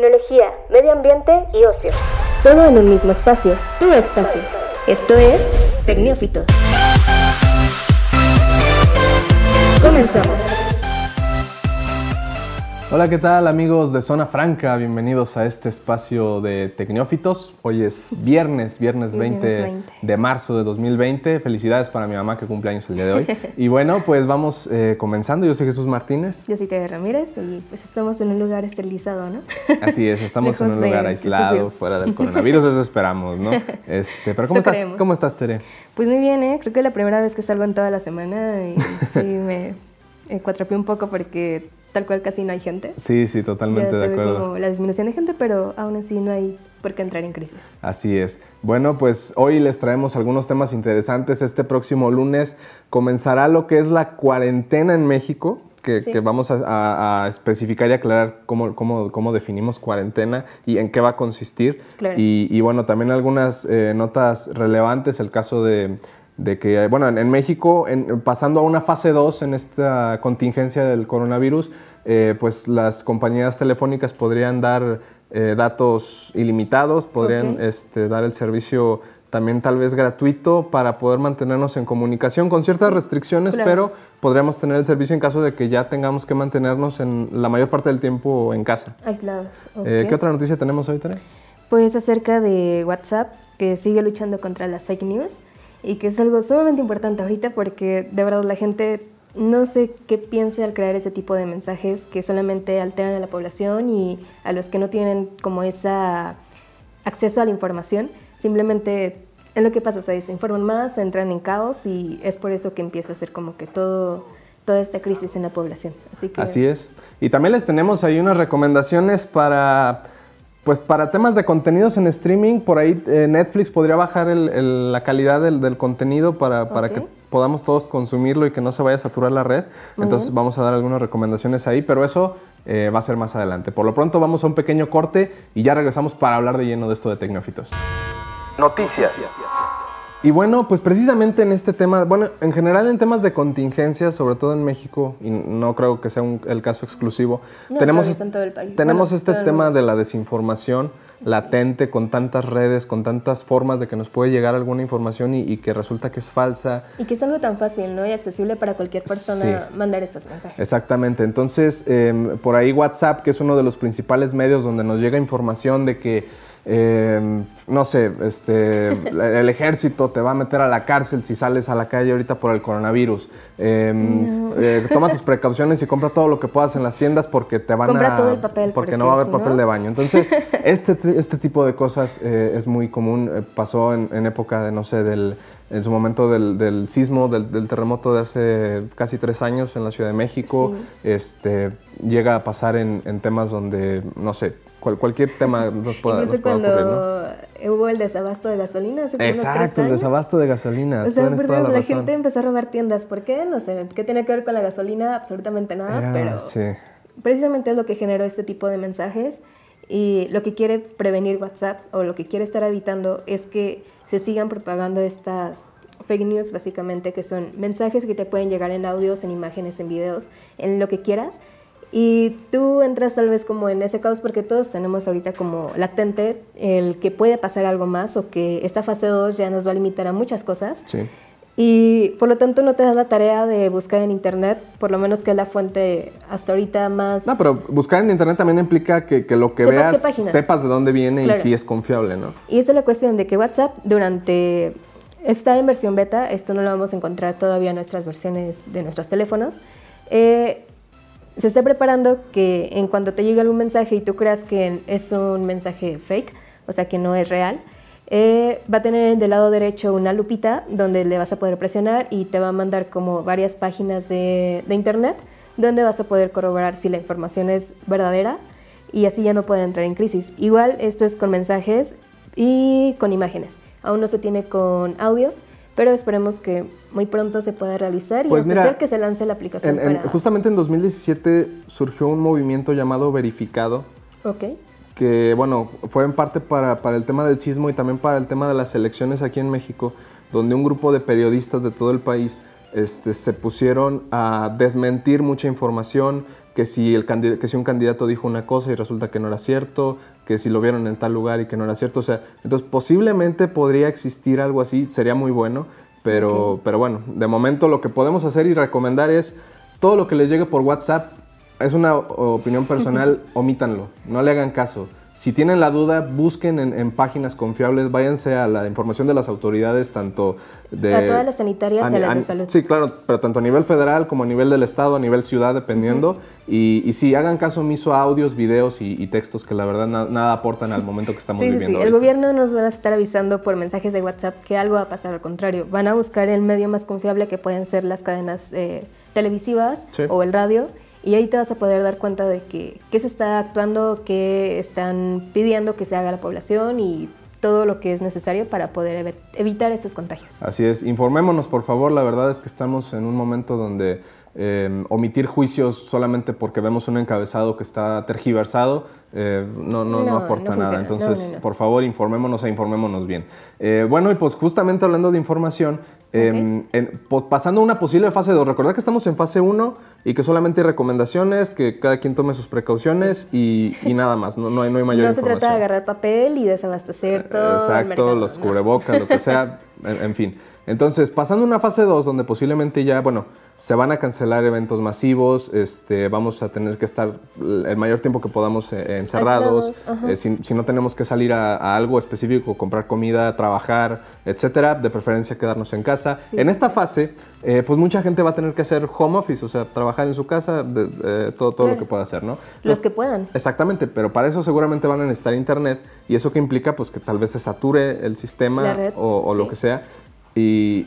tecnología, medio ambiente y ocio. Todo en un mismo espacio, tu espacio. Esto es Tecnófitos. Comenzamos. Hola, ¿qué tal amigos de Zona Franca? Bienvenidos a este espacio de Tecnófitos. Hoy es viernes, viernes 20, de marzo de 2020. Felicidades para mi mamá que cumple años el día de hoy. y bueno, pues vamos eh, comenzando. Yo soy Jesús Martínez. Yo soy Tere Ramírez y pues estamos en un lugar esterilizado, ¿no? Así es, estamos en un lugar aislado, fuera del coronavirus, eso esperamos, ¿no? Este, pero ¿cómo estás, ¿cómo estás, Tere? Pues muy bien, ¿eh? Creo que es la primera vez que salgo en toda la semana y sí me cuatrapié un poco porque tal cual casi no hay gente. Sí, sí, totalmente de acuerdo. como la disminución de gente, pero aún así no hay por qué entrar en crisis. Así es. Bueno, pues hoy les traemos algunos temas interesantes. Este próximo lunes comenzará lo que es la cuarentena en México. Que, vamos a, especificar y aclarar cómo, cómo, cómo, definimos cuarentena y en qué va a consistir. Y, bueno, también algunas eh, notas relevantes, el caso de, de que, bueno, en, México, pasando a una fase 2 en esta contingencia del coronavirus, eh, pues las compañías telefónicas podrían dar eh, datos ilimitados, podrían este, dar el servicio también tal vez gratuito para poder mantenernos en comunicación con ciertas restricciones, pero podríamos tener el servicio en caso de que ya tengamos que mantenernos en la mayor parte del tiempo en casa. Aislados. Eh, ¿Qué otra noticia tenemos hoy, Tere? Pues acerca de WhatsApp, que sigue luchando contra las fake news y que es algo sumamente importante ahorita porque de verdad la gente no sé qué piensa al crear ese tipo de mensajes que solamente alteran a la población y a los que no tienen como esa acceso a la información, simplemente es lo que pasa, se desinforman más, entran en caos y es por eso que empieza a ser como que todo toda esta crisis en la población. Así, Así es. Y también les tenemos ahí unas recomendaciones para pues para temas de contenidos en streaming, por ahí eh, Netflix podría bajar la calidad del, contenido para, que podamos todos consumirlo y que no se vaya a saturar la red. Entonces vamos a dar algunas recomendaciones ahí, pero eso eh, va a ser más adelante. Por lo pronto vamos a un pequeño corte y ya regresamos para hablar de lleno de esto de Tecnófitos. Noticias. Y bueno, pues precisamente en este tema, bueno, en general en temas de contingencia, sobre todo en México, y no creo que sea el caso exclusivo, tenemos, tenemos este tema de la desinformación latente con tantas redes, con tantas formas de que nos puede llegar alguna información y, que resulta que es falsa. Y que es algo tan fácil, ¿no? Y accesible para cualquier persona mandar estos mensajes. Exactamente. Entonces, em, por ahí WhatsApp, que es uno de los principales medios donde nos llega información de que Em, no sé, este, el ejército te va a meter a la cárcel si sales a la calle ahorita por el coronavirus. Em, eh, toma tus precauciones y compra todo lo que puedas en las tiendas porque te van compra todo el papel. Porque, no va a haber papel de baño. Entonces, este, este tipo de cosas eh, es muy común. Eh, pasó en, época de, no sé, del, en su momento del, sismo, del, terremoto de hace casi tres años en la Ciudad de México. Este, llega a pasar en, en temas donde, no sé, cualquier tema nos pueda, nos cuando hubo el desabasto de gasolina hace Exacto, el desabasto de gasolina. O sea, la, gente empezó a robar tiendas. ¿Por qué? No sé. ¿Qué tiene que ver con la gasolina? Absolutamente nada, pero precisamente es lo que generó este tipo de mensajes. Y lo que quiere prevenir WhatsApp o lo que quiere estar evitando es que se sigan propagando estas fake news, básicamente, que son mensajes que te pueden llegar en audios, en imágenes, en videos, en lo que quieras y tú entras tal vez como en ese caos porque todos tenemos ahorita como latente el que puede pasar algo más o que esta fase 2 ya nos va a limitar a muchas cosas. Sí. Y por lo tanto no te das la tarea de buscar en internet, por lo menos que es la fuente hasta ahorita más... No, pero buscar en internet también implica que, que lo que veas sepas de dónde viene y si es confiable, ¿no? Y esa es la cuestión de que WhatsApp durante... Está en versión beta, esto no lo vamos a encontrar todavía en nuestras versiones de nuestros teléfonos. Eh, se está preparando que en cuanto te llegue algún mensaje y tú creas que es un mensaje fake, o sea que no es real, eh, va a tener del lado derecho una lupita donde le vas a poder presionar y te va a mandar como varias páginas de, internet donde vas a poder corroborar si la información es verdadera y así ya no pueden entrar en crisis. Igual esto es con mensajes y con imágenes. Aún no se tiene con audios, pero esperemos que muy pronto se pueda realizar y pues que se lance la aplicación. Justamente en 2017 surgió un movimiento llamado Verificado. Ok. Que, bueno, fue en parte para, el tema del sismo y también para el tema de las elecciones aquí en México, donde un grupo de periodistas de todo el país este, se pusieron a desmentir mucha información, que si, el que si un candidato dijo una cosa y resulta que no era cierto, que si lo vieron en tal lugar y que no era cierto. O sea, entonces posiblemente podría existir algo así, sería muy bueno, pero, pero bueno, de momento lo que podemos hacer y recomendar es todo lo que les llegue por WhatsApp, es una opinión personal, omítanlo, no le hagan caso. Si tienen la duda, busquen en, páginas confiables, váyanse a la información de las autoridades, tanto de... A todas las sanitarias y a las de salud. Sí, claro, pero tanto a nivel federal como a nivel del estado, a nivel ciudad, dependiendo. y, y, sí, hagan caso omiso a audios, videos y, textos que la verdad nada aportan al momento que estamos sí, viviendo. Sí, el gobierno nos va a estar avisando por mensajes de WhatsApp que algo va a pasar, al contrario. Van a buscar el medio más confiable que pueden ser las cadenas eh, televisivas o el radio y ahí te vas a poder dar cuenta de que, qué se está actuando, qué están pidiendo que se haga la población y todo lo que es necesario para poder evitar estos contagios. Así es, informémonos por favor, la verdad es que estamos en un momento donde em, omitir juicios solamente porque vemos un encabezado que está tergiversado eh, no, no, no, aporta nada. Entonces, por favor, informémonos e informémonos bien. Eh, bueno, y pues justamente hablando de información, em, pasando a una posible fase 2, recordad que estamos en fase 1 y que solamente hay recomendaciones, que cada quien tome sus precauciones y, nada más, no, no, hay, no hay mayor No se trata de agarrar papel y desabastecer todo. Exacto, los cubrebocas, lo que sea, en fin. Entonces, pasando a una fase 2 donde posiblemente ya, bueno, se van a cancelar eventos masivos, este, vamos a tener que estar el mayor tiempo que podamos eh, encerrados, eh, si, no tenemos que salir a, algo específico, comprar comida, trabajar, etcétera, de preferencia quedarnos en casa. En esta fase, eh, pues mucha gente va a tener que hacer home office, o sea, trabajar en su casa, todo, todo lo que pueda hacer, ¿no? Los que puedan. Exactamente, pero para eso seguramente van a necesitar internet y eso que implica pues que tal vez se sature el sistema o, lo que sea.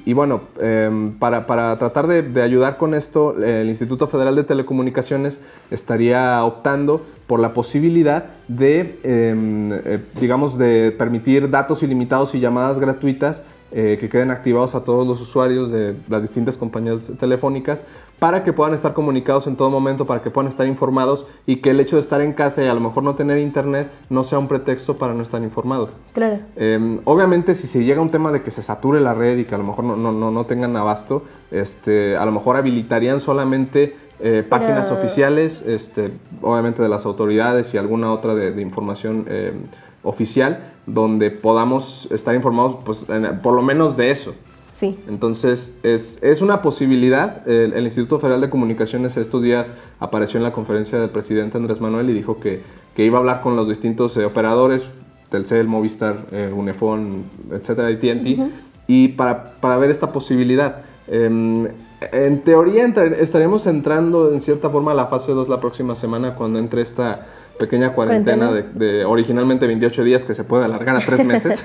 Y, bueno, em, para, tratar de, ayudar con esto, el Instituto Federal de Telecomunicaciones estaría optando por la posibilidad de, em, eh, digamos, de permitir datos ilimitados y llamadas gratuitas eh, que queden activados a todos los usuarios de las distintas compañías telefónicas para que puedan estar comunicados en todo momento, para que puedan estar informados y que el hecho de estar en casa y a lo mejor no tener internet no sea un pretexto para no estar informado. Claro. Em, obviamente si se llega a un tema de que se sature la red y que a lo mejor no, no, no, tengan abasto, este, a lo mejor habilitarían solamente eh, páginas oficiales, este, obviamente de las autoridades y alguna otra de, información em, oficial, donde podamos estar informados pues, por lo menos de eso. Sí. Entonces, es, es una posibilidad. El, Instituto Federal de Comunicaciones estos días apareció en la conferencia del presidente Andrés Manuel y dijo que, que iba a hablar con los distintos eh, operadores, Telcel, Movistar, eh, Unifón, etcétera, AT&T, y para, para, ver esta posibilidad. Em, en teoría estaremos entrando en cierta forma a la fase 2 la próxima semana cuando entre esta pequeña cuarentena, De, originalmente 28 días que se puede alargar a tres meses.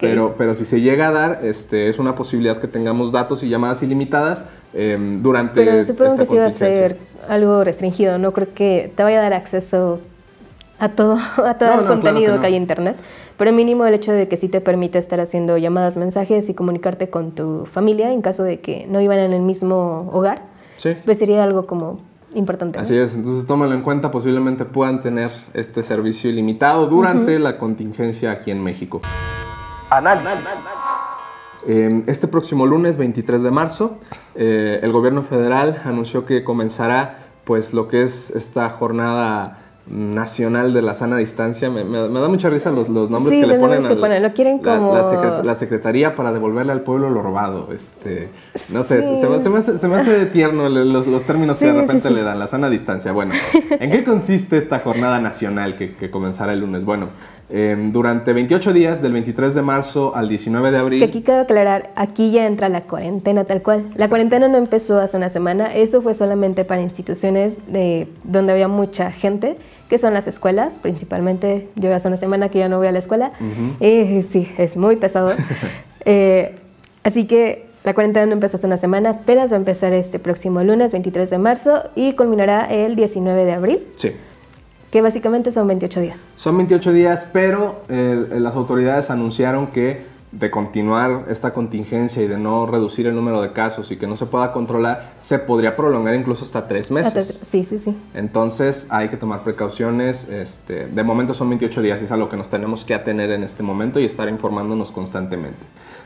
pero, pero si se llega a dar, este, es una posibilidad que tengamos datos y llamadas ilimitadas eh, durante Pero supongo que sí va a ser algo restringido. No creo que te vaya a dar acceso a todo, a todo el contenido que, hay en Internet. Pero mínimo el hecho de que sí te permite estar haciendo llamadas, mensajes y comunicarte con tu familia en caso de que no iban en el mismo hogar. Pues sería algo como importante. Así es, entonces tómalo en cuenta, posiblemente puedan tener este servicio ilimitado durante la contingencia aquí en México. Em, este próximo lunes 23 de marzo, eh, el gobierno federal anunció que comenzará pues lo que es esta jornada nacional de la sana distancia. Me, da mucha risa los, los nombres que le ponen. Que ponen. Lo quieren como... La, Secretaría para devolverle al pueblo lo robado. Este, no sé, se, me hace, se, me hace, tierno los, los términos que de repente le dan, la sana distancia. Bueno, ¿en qué consiste esta jornada nacional que, que comenzará el lunes? Bueno, Em, durante 28 días, del 23 de marzo al 19 de abril. Que aquí quiero aclarar, aquí ya entra la cuarentena tal cual. La cuarentena no empezó hace una semana, eso fue solamente para instituciones de, donde había mucha gente, que son las escuelas, principalmente. Yo hace una semana que ya no voy a la escuela. Eh, sí, es muy pesado. Eh, así que la cuarentena no empezó hace una semana, apenas va a empezar este próximo lunes, 23 de marzo, y culminará el 19 de abril. Sí que básicamente son 28 días. Son 28 días, pero las autoridades anunciaron que de continuar esta contingencia y de no reducir el número de casos y que no se pueda controlar, se podría prolongar incluso hasta tres meses. Sí, sí, sí. Entonces hay que tomar precauciones. Este, de momento son 28 días y es a lo que nos tenemos que atener en este momento y estar informándonos constantemente.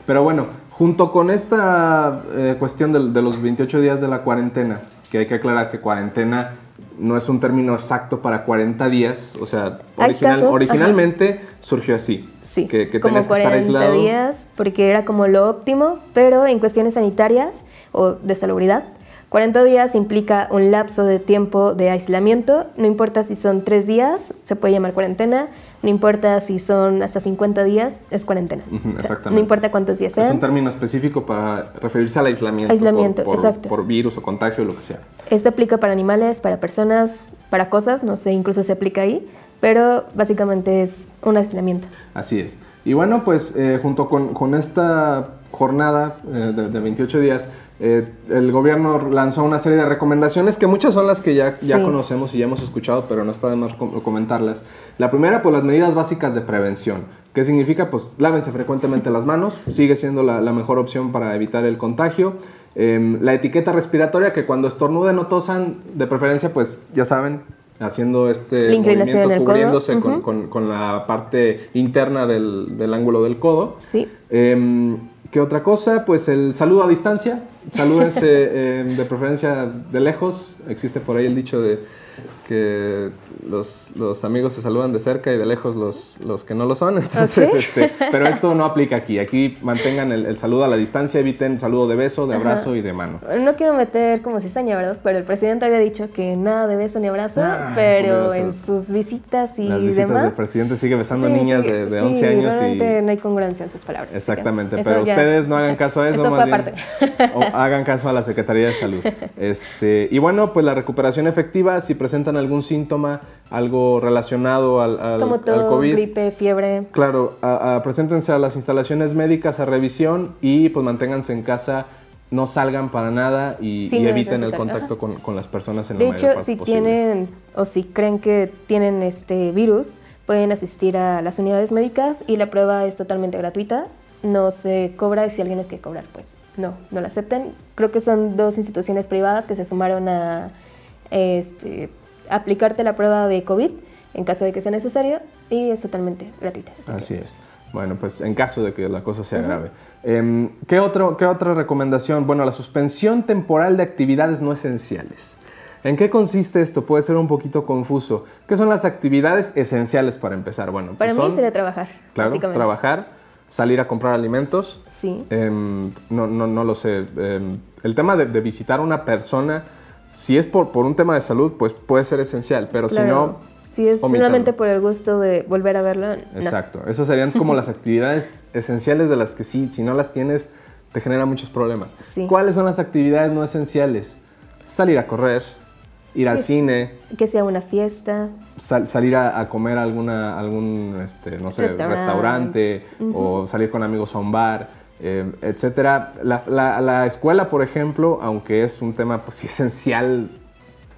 Pero bueno, junto con esta eh, cuestión de, de, los 28 días de la cuarentena, que hay que aclarar que cuarentena no es un término exacto para 40 días, o sea, original, originalmente surgió así. Sí, que, que como 40 días, porque era como lo óptimo, pero en cuestiones sanitarias o de salubridad, 40 días implica un lapso de tiempo de aislamiento, no importa si son 3 días, se puede llamar cuarentena, no importa si son hasta 50 días, es cuarentena. exactamente. no importa cuántos días sean. Es un término específico para referirse al aislamiento. Aislamiento, por, exacto. Por virus o contagio o lo que sea. Esto aplica para animales, para personas, para cosas, no sé, incluso se aplica ahí, pero básicamente es un aislamiento. Así es. Y bueno, pues eh, junto con, con, esta jornada eh, de, de 28 días, eh, el gobierno lanzó una serie de recomendaciones que muchas son las que ya, ya conocemos y ya hemos escuchado, pero no está de más comentarlas. La primera, pues las medidas básicas de prevención. ¿Qué significa? Pues lávense frecuentemente las manos, sigue siendo la, mejor opción para evitar el contagio. Em, la etiqueta respiratoria, que cuando estornuden o tosan, de preferencia, pues ya saben, haciendo este movimiento, cubriéndose con, con, la parte interna del, del ángulo del codo. Sí. Em, ¿Qué otra cosa? Pues el saludo a distancia. Salúdense eh, de preferencia de lejos. Existe por ahí el dicho de que los, los, amigos se saludan de cerca y de lejos los, los que no lo son. Entonces, este, pero esto no aplica aquí. Aquí mantengan el, saludo a la distancia, eviten saludo de beso, de abrazo y de mano. No quiero meter como cizaña, ¿verdad? Pero el presidente había dicho que nada de beso ni abrazo, ah, pero en sus visitas y Las visitas demás. El presidente sigue besando niñas de, de 11 años. y... no hay congruencia en sus palabras. Exactamente, pero ustedes no hagan caso a eso. eso fue aparte. o hagan caso a la Secretaría de Salud. Este, y bueno, pues la recuperación efectiva, si presentan algún síntoma, algo relacionado al, al, Como tos, COVID. gripe, fiebre. Claro, preséntense a las instalaciones médicas a revisión y pues manténganse en casa no salgan para nada y, eviten el contacto con, con, las personas en de la De hecho, si tienen o si creen que tienen este virus, pueden asistir a las unidades médicas y la prueba es totalmente gratuita. No se cobra y si alguien es que cobrar, pues no, no la acepten. Creo que son dos instituciones privadas que se sumaron a este, aplicarte la prueba de COVID en caso de que sea necesario y es totalmente gratuita. Así, es. Bueno, pues en caso de que la cosa sea grave. Em, ¿qué, otro, ¿Qué otra recomendación? Bueno, la suspensión temporal de actividades no esenciales. ¿En qué consiste esto? Puede ser un poquito confuso. ¿Qué son las actividades esenciales para empezar? Bueno, para pues mí sería trabajar. Claro, trabajar, salir a comprar alimentos. Sí. Em, no, no, no, lo sé. Em, el tema de, de visitar a una persona si es por, por un tema de salud, pues puede ser esencial, pero si no... Si es solamente por el gusto de volver a verlo, Exacto. Esas serían como las actividades esenciales de las que sí, si no las tienes, te genera muchos problemas. ¿Cuáles son las actividades no esenciales? Salir a correr, ir al cine. Que sea una fiesta. salir a, comer a alguna, algún, este, no sé, restaurante, o salir con amigos a un bar eh, etcétera. La, escuela, por ejemplo, aunque es un tema pues, esencial,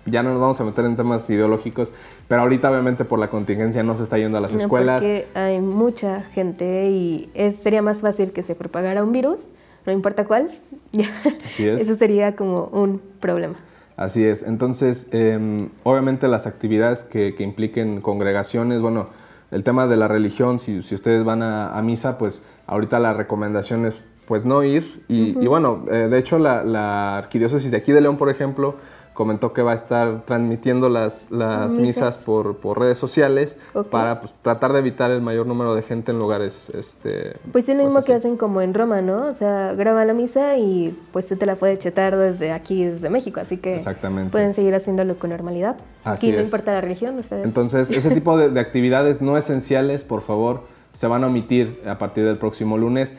ya no nos vamos a meter en temas ideológicos, pero ahorita obviamente por la contingencia no se está yendo a las escuelas. Porque hay mucha gente y sería más fácil que se propagara un virus, no importa cuál. Eso sería como un problema. Así es. Entonces, em, obviamente las actividades que, impliquen congregaciones, bueno, el tema de la religión, si, ustedes van a misa, pues Ahorita la recomendación es pues no ir. Y, bueno, eh, de hecho la, la, arquidiócesis de aquí de León, por ejemplo, comentó que va a estar transmitiendo las, las misas, por, por, redes sociales para pues, tratar de evitar el mayor número de gente en lugares... Este, pues es lo mismo que hacen como en Roma, ¿no? O sea, graban la misa y pues tú te la puedes chetar desde aquí, desde México, así que Exactamente. pueden seguir haciéndolo con normalidad. Aquí no importa la religión, ustedes. Entonces, ese tipo de, de actividades no esenciales, por favor, se van a omitir a partir del próximo lunes.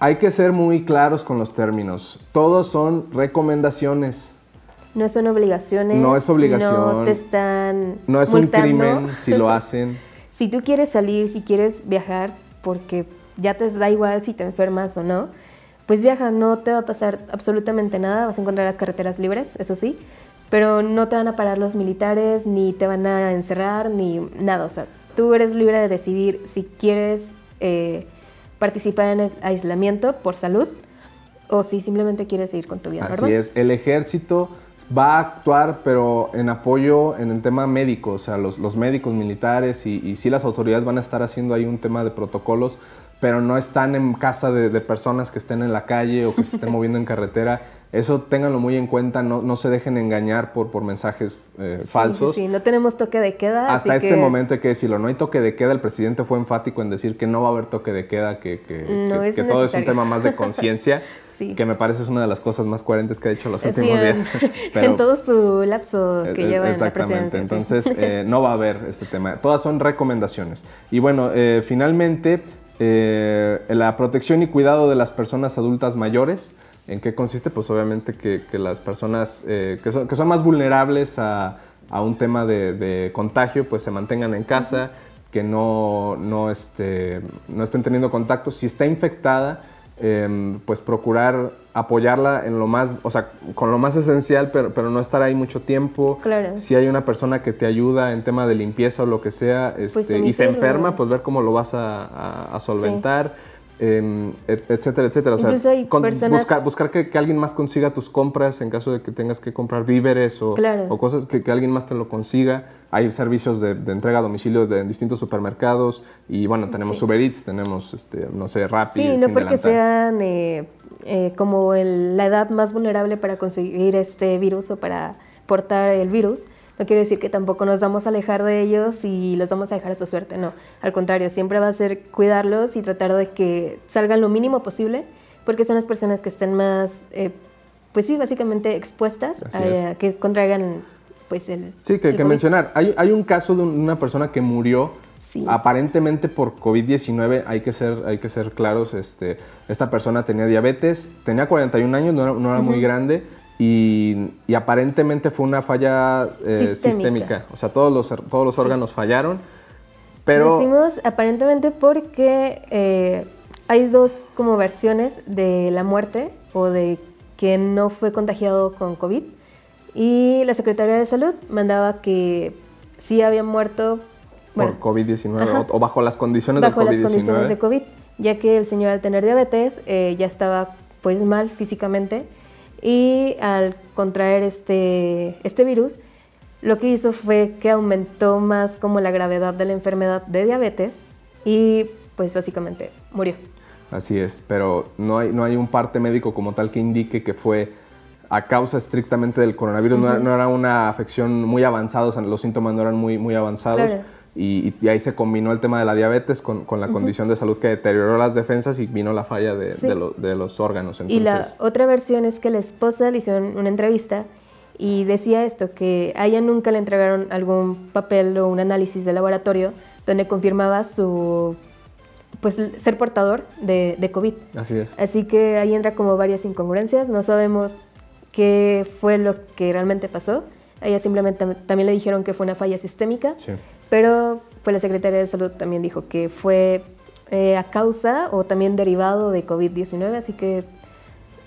Hay que ser muy claros con los términos. Todos son recomendaciones. No son obligaciones. No es obligación. No te están. No es un crimen si lo hacen. si tú quieres salir, si quieres viajar, porque ya te da igual si te enfermas o no, pues viaja, no te va a pasar absolutamente nada. Vas a encontrar las carreteras libres, eso sí, pero no te van a parar los militares, ni te van a encerrar, ni nada. O sea, Tú eres libre de decidir si quieres eh, participar en el aislamiento por salud o si simplemente quieres seguir con tu vida Así es, el ejército va a actuar, pero en apoyo en el tema médico, o sea, los, médicos militares y, y sí las autoridades van a estar haciendo ahí un tema de protocolos, pero no están en casa de, de personas que estén en la calle o que se estén moviendo en carretera. Eso ténganlo muy en cuenta, no, no se dejen engañar por, por mensajes eh, Sí, falsos. Sí, sí, no tenemos toque de queda. Hasta así este que momento hay que decirlo, no hay toque de queda, el presidente fue enfático en decir que no va a haber toque de queda, que, que- No que- es que todo es un tema más de conciencia, Sí. que me parece es una de las cosas más coherentes que ha dicho los últimos días. en todo su lapso que Eh, lleva en la presidencia. entonces eh, no va a haber este tema. Todas son recomendaciones. Y bueno, eh, finalmente, eh, la protección y cuidado de las personas adultas mayores. ¿En qué consiste? Pues obviamente que, que las personas eh, que, son, que son más vulnerables a, a un tema de, de contagio, pues se mantengan en casa, que no, no, este, no estén teniendo contacto. Si está infectada, em, pues procurar apoyarla en lo más, o sea, con lo más esencial, pero, pero no estar ahí mucho tiempo. Claro. Si hay una persona que te ayuda en tema de limpieza o lo que sea, este, y se enferma, pues ver cómo lo vas a, a- a solventar. em, et- etcétera, etcétera. O sea, hay con- personas- buscar, buscar que, que alguien más consiga tus compras en caso de que tengas que comprar víveres o, Claro. o cosas que, que alguien más te lo consiga. Hay servicios de, de entrega a domicilio de, en distintos supermercados y bueno, tenemos Sí. Uber Eats, tenemos, este, no sé, Rappi, Sí, no porque Delantal. sean eh, eh, como el- la edad más vulnerable para conseguir este virus o para portar el virus. No quiere decir que tampoco nos vamos a alejar de ellos y los vamos a dejar a su suerte, no. Al contrario, siempre va a ser cuidarlos y tratar de que salgan lo mínimo posible, porque son las personas que estén más, eh, pues sí, básicamente expuestas Así a, es. que contraigan pues el... Sí, que, el que mencionar. Hay, hay un caso de un- una persona que murió Sí. aparentemente por COVID-19. Hay que ser, hay que ser claros. Este, esta persona tenía diabetes, tenía 41 años, no era, no era muy grande. Y, y aparentemente fue una falla eh, Sistémica. sistémica. O sea, todos los, todos los órganos fallaron. Pero Decimos aparentemente porque eh, hay dos como versiones de la muerte o de que no fue contagiado con COVID. Y la Secretaría de Salud mandaba que sí había muerto bueno, por COVID-19 Ajá. o, o bajo las condiciones bajo del las COVID-19. condiciones de COVID, ya que el señor al tener diabetes eh, ya estaba pues mal físicamente y al contraer este, este virus, lo que hizo fue que aumentó más como la gravedad de la enfermedad de diabetes y pues básicamente murió. Así es, pero no hay, no hay un parte médico como tal que indique que fue a causa estrictamente del coronavirus. no, era, no era una afección muy avanzada, o sea, los síntomas no eran muy, muy avanzados. Claro. Y, y ahí se combinó el tema de la diabetes con, con la condición de salud que deterioró las defensas y vino la falla de, Sí. de lo- de los órganos. Y la Entonces, otra versión es que la esposa le hicieron una entrevista y decía esto, que a ella nunca le entregaron algún papel o un análisis de laboratorio donde confirmaba su pues ser portador de, de COVID. así es. Así que ahí entra como varias incongruencias, no sabemos qué fue lo que realmente pasó. A ella simplemente tam- también le dijeron que fue una falla sistémica, Sí. Pero pues la Secretaría de Salud también dijo que fue eh, a causa o también derivado de COVID-19, así que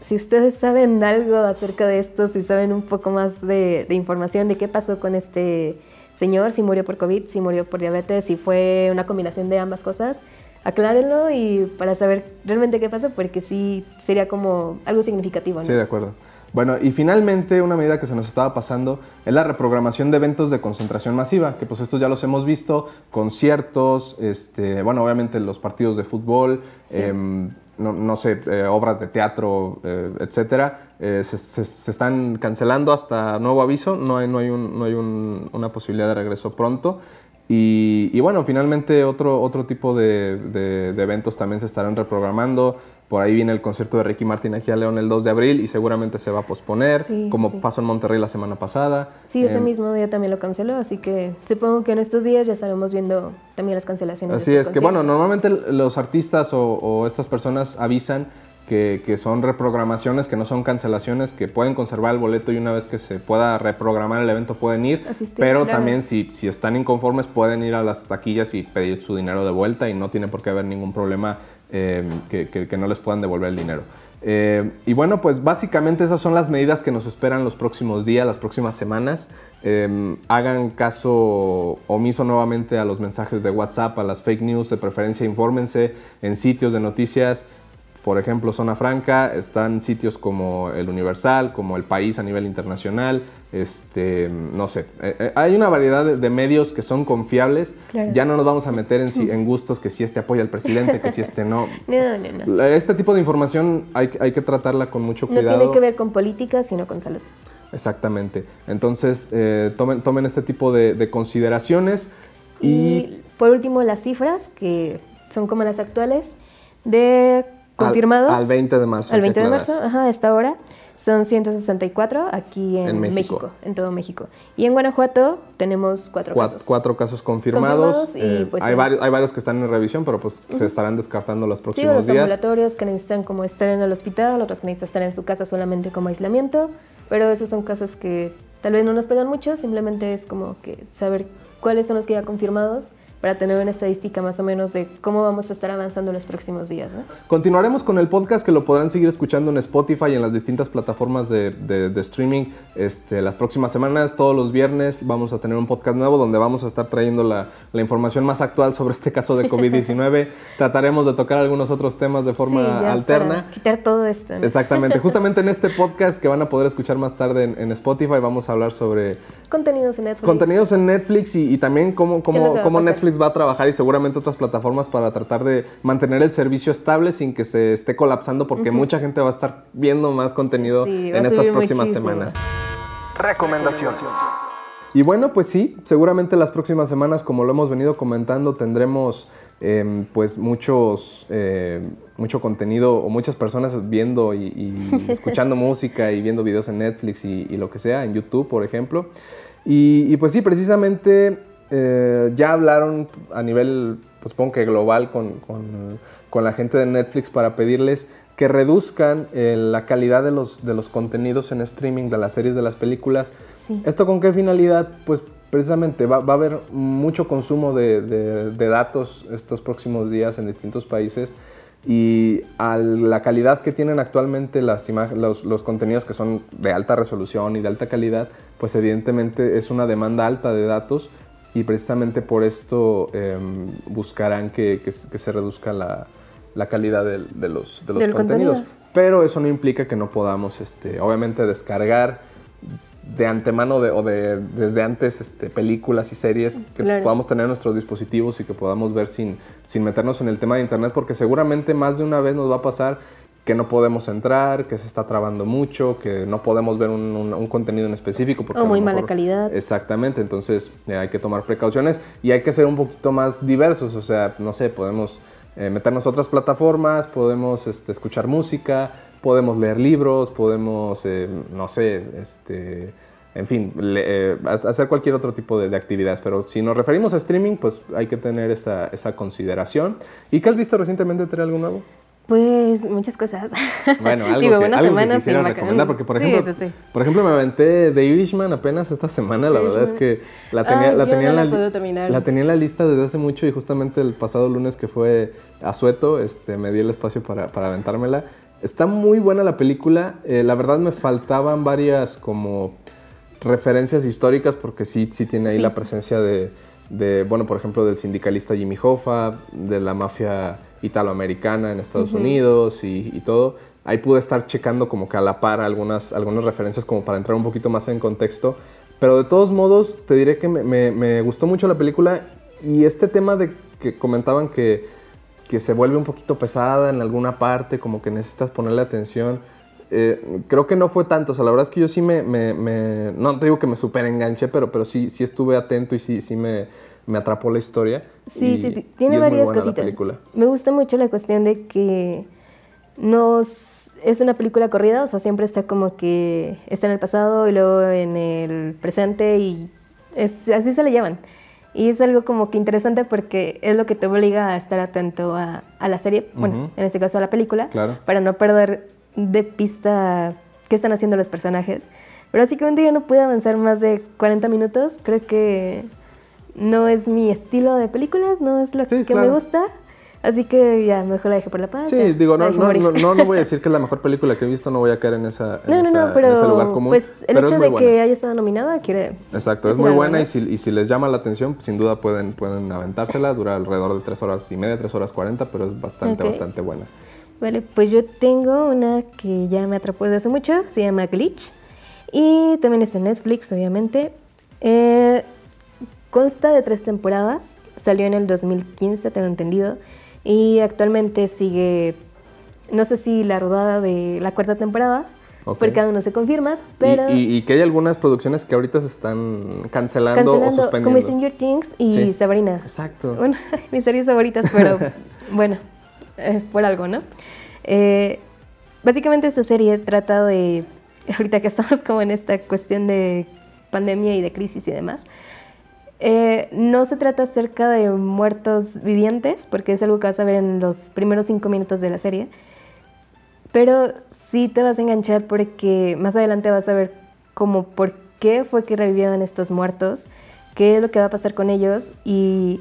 si ustedes saben algo acerca de esto, si saben un poco más de, de información de qué pasó con este señor, si murió por COVID, si murió por diabetes, si fue una combinación de ambas cosas, aclárenlo y para saber realmente qué pasó, porque sí sería como algo significativo, ¿no? Sí, de acuerdo. Bueno, y finalmente una medida que se nos estaba pasando es la reprogramación de eventos de concentración masiva, que pues estos ya los hemos visto, conciertos, este, bueno, obviamente los partidos de fútbol, Sí. em, no, no sé, eh, obras de teatro, eh, etcétera, eh, se, se- se están cancelando hasta nuevo aviso, no hay, no hay, un- no hay un- una posibilidad de regreso pronto. Y, y bueno, finalmente otro, otro tipo de, de- de eventos también se estarán reprogramando. Por ahí viene el concierto de Ricky Martin aquí a León el 2 de abril y seguramente se va a posponer, Sí, como sí. pasó en Monterrey la semana pasada. Sí, ese Em, mismo día también lo canceló, así que supongo que en estos días ya estaremos viendo también las cancelaciones. de Así estos es, que bueno, normalmente los artistas o, o estas personas avisan que, que son reprogramaciones, que no son cancelaciones, que pueden conservar el boleto y una vez que se pueda reprogramar el evento pueden ir, Asistir, pero claro. también si, si están inconformes pueden ir a las taquillas y pedir su dinero de vuelta y no tiene por qué haber ningún problema eh, que, no les puedan devolver el dinero. Eh, y bueno, pues básicamente esas son las medidas que nos esperan los próximos días, las próximas semanas. Eh, hagan caso omiso nuevamente a los mensajes de WhatsApp, a las fake news, de preferencia infórmense en sitios de noticias por ejemplo, Zona Franca, están sitios como El Universal, como El País a nivel internacional, este, no sé, eh, eh, hay una variedad de, medios que son confiables. Ya no nos vamos a meter en, en, gustos que si este apoya al presidente, que si este no. no, no, no. Este tipo de información hay, hay que tratarla con mucho cuidado. No tiene que ver con política, sino con salud. Exactamente. Entonces, eh, tomen, tomen este tipo de, consideraciones. Y, por último, las cifras, que son como las actuales, de confirmados. Al, 20 de marzo. Al 20 de marzo, ajá, a esta hora. Son 164 aquí en, México. en todo México. Y en Guanajuato tenemos cuatro, casos. Cuatro casos confirmados. Eh, pues hay, varios, hay varios que están en revisión, pero pues se estarán descartando los próximos sí, los días. ambulatorios que necesitan como estar en el hospital, otros que necesitan estar en su casa solamente como aislamiento. Pero esos son casos que tal vez no nos pegan mucho, simplemente es como que saber cuáles son los que ya confirmados para tener una estadística más o menos de cómo vamos a estar avanzando en los próximos días. Continuaremos con el podcast que lo podrán seguir escuchando en Spotify y en las distintas plataformas de, de, streaming este, las próximas semanas. Todos los viernes vamos a tener un podcast nuevo donde vamos a estar trayendo la, la información más actual sobre este caso de COVID-19. Trataremos de tocar algunos otros temas de forma alterna. Para quitar todo esto. Exactamente. Justamente en este podcast que van a poder escuchar más tarde en, Spotify vamos a hablar sobre... Contenidos en Netflix. Contenidos en Netflix y, y también cómo, cómo, cómo Netflix va a trabajar y seguramente otras plataformas para tratar de mantener el servicio estable sin que se esté colapsando porque mucha gente va a estar viendo más contenido en estas próximas semanas. Recomendación. Y bueno, pues sí, seguramente las próximas semanas, como lo hemos venido comentando, tendremos em, pues muchos, eh, mucho contenido o muchas personas viendo y, escuchando música y viendo videos en Netflix y, lo que sea, en YouTube, por ejemplo. Y, y, pues sí, precisamente eh, ya hablaron a nivel, pues supongo que global, con, con, la gente de Netflix para pedirles que reduzcan eh, la calidad de los, de los contenidos en streaming, de las series, de las películas. ¿Esto con qué finalidad? Pues precisamente va, va a haber mucho consumo de, de, datos estos próximos días en distintos países y a la calidad que tienen actualmente las los, los, contenidos que son de alta resolución y de alta calidad, pues evidentemente es una demanda alta de datos y precisamente por esto em, buscarán que, se reduzca la, calidad de, los, de los contenidos. Pero eso no implica que no podamos, este, obviamente, descargar de antemano o de, desde antes este, películas y series que podamos tener en nuestros dispositivos y que podamos ver sin, sin meternos en el tema de internet, porque seguramente más de una vez nos va a pasar que no podemos entrar, que se está trabando mucho, que no podemos ver un, contenido en específico. Porque o muy mala calidad. Exactamente, entonces eh, hay que tomar precauciones y hay que ser un poquito más diversos, o sea, no sé, podemos eh, meternos a otras plataformas, podemos este, escuchar música, podemos leer libros, podemos, eh, no sé, este, en fin, hacer cualquier otro tipo de, actividades. Pero si nos referimos a streaming, pues hay que tener esa, esa consideración. ¿Y qué has visto recientemente? ¿Tener algo nuevo? Pues muchas cosas. Bueno, algo, que, algo que quisiera recomendar, porque por ejemplo, por ejemplo me aventé The Irishman apenas esta semana, la verdad es que la tenía, la, tenía la, la, tenía en la lista desde hace mucho y justamente el pasado lunes que fue a Sueto, este, me di el espacio para, para aventármela. Está muy buena la película, eh, la verdad me faltaban varias como referencias históricas porque sí, sí tiene ahí la presencia de, de, bueno, por ejemplo, del sindicalista Jimmy Hoffa, de la mafia italoamericana en Estados Unidos y, todo. Ahí pude estar checando como que a la par algunas, algunas referencias como para entrar un poquito más en contexto. Pero de todos modos, te diré que me, me, gustó mucho la película y este tema de que comentaban que, que, se vuelve un poquito pesada en alguna parte, como que necesitas ponerle atención. Eh, creo que no fue tanto, o sea, la verdad es que yo sí me, me no te digo que me super enganché, pero, pero sí, sí estuve atento y sí, sí me, me atrapó la historia. Sí, sí, tiene varias cositas. Me gusta mucho la cuestión de que nos es una película corrida, o sea, siempre está como que está en el pasado y luego en el presente y es, así se le llaman. Y es algo como que interesante porque es lo que te obliga a estar atento a, a la serie, bueno, en este caso a la película, para no perder de pista qué están haciendo los personajes. Pero básicamente yo no pude avanzar más de 40 minutos, creo que no es mi estilo de películas, no es lo que me gusta. Así que ya, mejor la dejé por la paz. Sí, digo, no, no, no, no, voy a decir que es la mejor película que he visto, no voy a caer en, esa, no, no, no, pero, ese lugar común. Pues el hecho de que haya estado nominada quiere. Exacto, es muy buena y si, y si, les llama la atención, sin duda pueden, pueden aventársela. Dura alrededor de tres horas y media, tres horas cuarenta, pero es bastante, bastante buena. Vale, pues yo tengo una que ya me atrapó desde hace mucho, se llama Glitch. Y también está en Netflix, obviamente. Eh, consta de tres temporadas. Salió en el 2015, tengo entendido. Y actualmente sigue, no sé si la rodada de la cuarta temporada, porque aún no se confirma, pero... Y, que hay algunas producciones que ahorita se están cancelando, o suspendiendo. Como Stranger Things y Sabrina. Exacto. Bueno, mis series favoritas, pero bueno, eh, por algo, ¿no? Eh, básicamente esta serie trata de, ahorita que estamos como en esta cuestión de pandemia y de crisis y demás, eh, no se trata acerca de muertos vivientes, porque es algo que vas a ver en los primeros cinco minutos de la serie, pero sí te vas a enganchar porque más adelante vas a ver como por qué fue que revivieron estos muertos, qué es lo que va a pasar con ellos y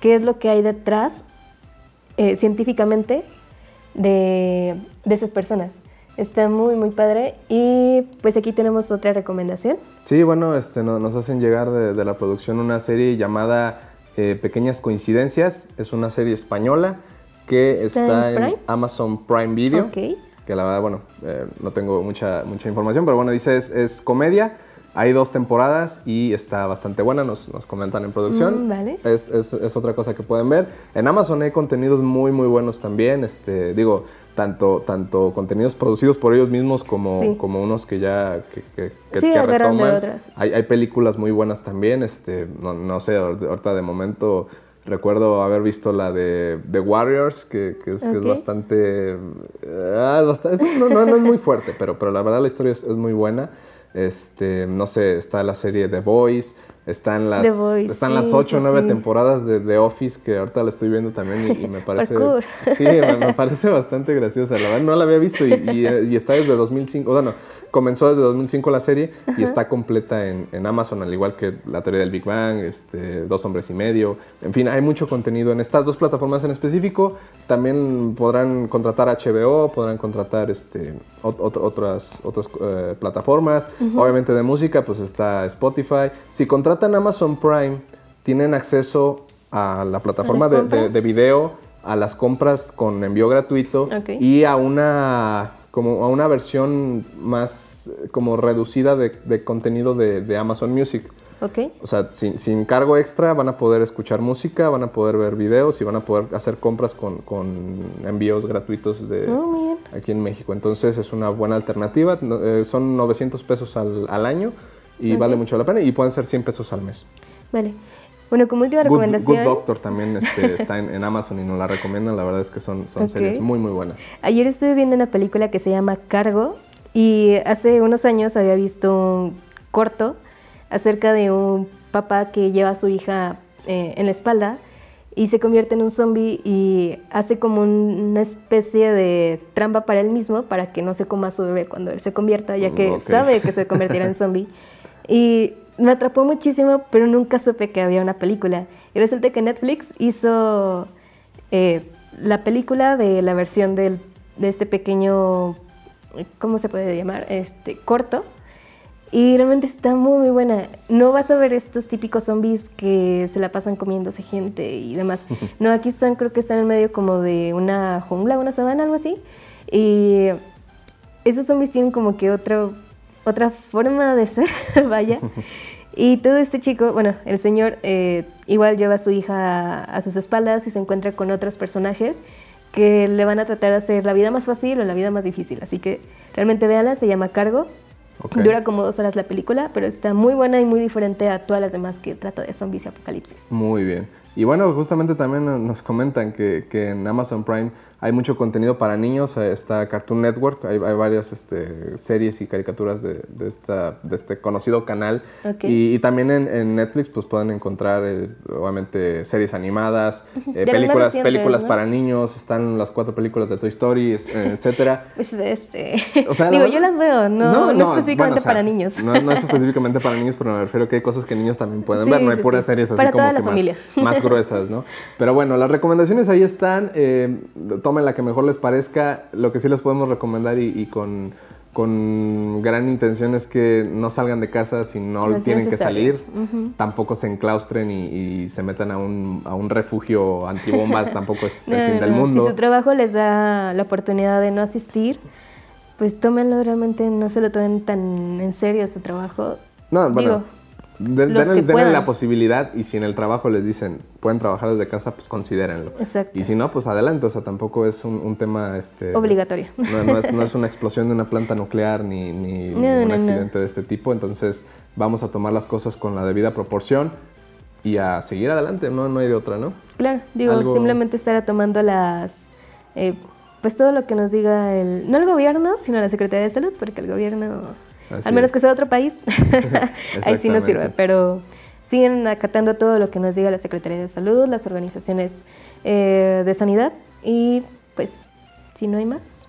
qué es lo que hay detrás eh, científicamente de, esas personas. Está muy, muy padre. Y pues aquí tenemos otra recomendación. Sí, bueno, este, nos hacen llegar de, la producción una serie llamada eh, Pequeñas Coincidencias. Es una serie española que está, en, Amazon Prime Video. Que la verdad, bueno, eh, no tengo mucha, mucha información, pero bueno, dice es, es comedia hay dos temporadas y está bastante buena, nos, nos comentan en producción. Mm, vale. es, es, es, otra cosa que pueden ver. En Amazon hay contenidos muy, muy buenos también. Este, digo, tanto, tanto contenidos producidos por ellos mismos como, como unos que ya que, que, que, sí, retoman. Otras. Hay, hay, películas muy buenas también. Este, no, no, sé, ahorita de momento recuerdo haber visto la de The Warriors, que, es, es, bastante... Ah, no, no, no, es muy fuerte, pero, pero la verdad la historia es, es muy buena. Este, no sé, está la serie The Boys, están las, están las ocho o nueve temporadas de The Office que ahorita la estoy viendo también y, me parece... sí, me, parece bastante graciosa. La verdad no la había visto y, y, está desde 2005. Bueno, comenzó desde 2005 la serie y está completa en, en, Amazon, al igual que la teoría del Big Bang, este, Dos hombres y medio. En fin, hay mucho contenido en estas dos plataformas en específico. También podrán contratar HBO, podrán contratar este, otras, otras eh, plataformas. Obviamente de música, pues está Spotify. Si contratan Amazon Prime, tienen acceso a la plataforma de, de, video, a las compras con envío gratuito y a una como a una versión más como reducida de, contenido de, Amazon Music. Ok. O sea, sin, cargo extra van a poder escuchar música, van a poder ver videos y van a poder hacer compras con, envíos gratuitos de oh, aquí en México. Entonces es una buena alternativa. Eh, son 900 pesos al, año y vale mucho la pena y pueden ser 100 pesos al mes. Vale. Bueno, como última recomendación. Good, Doctor también este, está en, Amazon y nos la recomiendan. La verdad es que son, son series muy, muy buenas. Ayer estuve viendo una película que se llama Cargo y hace unos años había visto un corto acerca de un papá que lleva a su hija eh, en la espalda y se convierte en un zombie y hace como una especie de trampa para él mismo para que no se coma a su bebé cuando él se convierta, ya que sabe que se convertirá en zombie. Y me atrapó muchísimo, pero nunca supe que había una película. Y resulta que Netflix hizo eh, la película de la versión de este pequeño, ¿cómo se puede llamar? Este corto. Y realmente está muy, muy buena. No vas a ver estos típicos zombies que se la pasan comiéndose gente y demás. No, aquí están, creo que están en medio como de una jungla, una sabana, algo así. Y esos zombies tienen como que otro otra forma de ser, vaya. Y todo este chico, bueno, el señor eh, igual lleva a su hija a, sus espaldas y se encuentra con otros personajes que le van a tratar de hacer la vida más fácil o la vida más difícil. Así que realmente véanla, se llama Cargo. Dura como dos horas la película, pero está muy buena y muy diferente a todas las demás que trata de zombies y apocalipsis. Muy bien. Y bueno, justamente también nos comentan que, que en Amazon Prime hay mucho contenido para niños, eh, está Cartoon Network, hay, varias este, series y caricaturas de, esta, de este conocido canal. Y, también en, Netflix pues pueden encontrar eh, obviamente series animadas, eh, películas, películas para niños, están las cuatro películas de Toy Story, etcétera. Pues, este, digo, yo las veo, no, no, específicamente para niños. No, es específicamente para niños, pero me refiero que hay cosas que niños también pueden ver, no hay puras series así como que más, más, gruesas, ¿no? Pero bueno, las recomendaciones ahí están tomen la que mejor les parezca. Lo que sí les podemos recomendar y, con, con gran intención es que no salgan de casa si no, tienen que salir, tampoco se enclaustren y, se metan a un, a un refugio antibombas, tampoco es el fin del mundo. Si su trabajo les da la oportunidad de no asistir, pues tómenlo realmente, no se lo tomen tan en serio su trabajo. No, bueno, denle, la posibilidad y si en el trabajo les dicen pueden trabajar desde casa, pues considérenlo. Exacto. Y si no, pues adelante, o sea, tampoco es un, tema... Este, Obligatorio. No, es, una explosión de una planta nuclear ni, ni un accidente de este tipo, entonces vamos a tomar las cosas con la debida proporción y a seguir adelante, no, no hay de otra, ¿no? Claro, digo, simplemente estar tomando las... Eh, pues todo lo que nos diga el, no el gobierno, sino la Secretaría de Salud, porque el gobierno al menos que sea de otro país, ahí sí nos sirve, pero siguen acatando todo lo que nos diga la Secretaría de Salud, las organizaciones eh, de sanidad y pues si no hay más.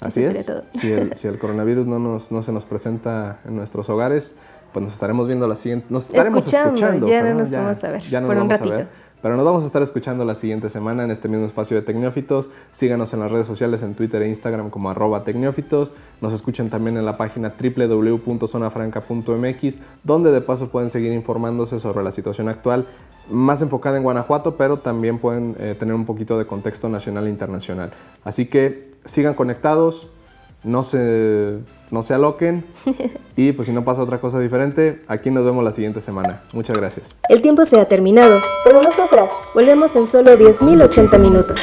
Así es. Si, el, si, el, coronavirus no, nos, no se nos presenta en nuestros hogares, pues nos estaremos viendo la siguiente, nos estaremos escuchando. ya no nos vamos a ver por un ratito. Pero nos vamos a estar escuchando la siguiente semana en este mismo espacio de Tecnófitos. Síganos en las redes sociales, en Twitter e Instagram como arroba Tecnófitos. Nos escuchan también en la página www.zonafranca.mx, donde de paso pueden seguir informándose sobre la situación actual, más enfocada en Guanajuato, pero también pueden eh, tener un poquito de contexto nacional e internacional. Así que sigan conectados, no se, no se aloquen y pues si no pasa otra cosa diferente, aquí nos vemos la siguiente semana. Muchas gracias. El tiempo se ha terminado, pero no sufras, volvemos en solo 10.080 minutos.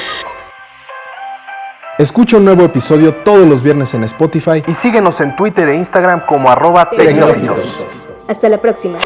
Escucha un nuevo episodio todos los viernes en Spotify y síguenos en Twitter e Instagram como arroba Hasta la próxima.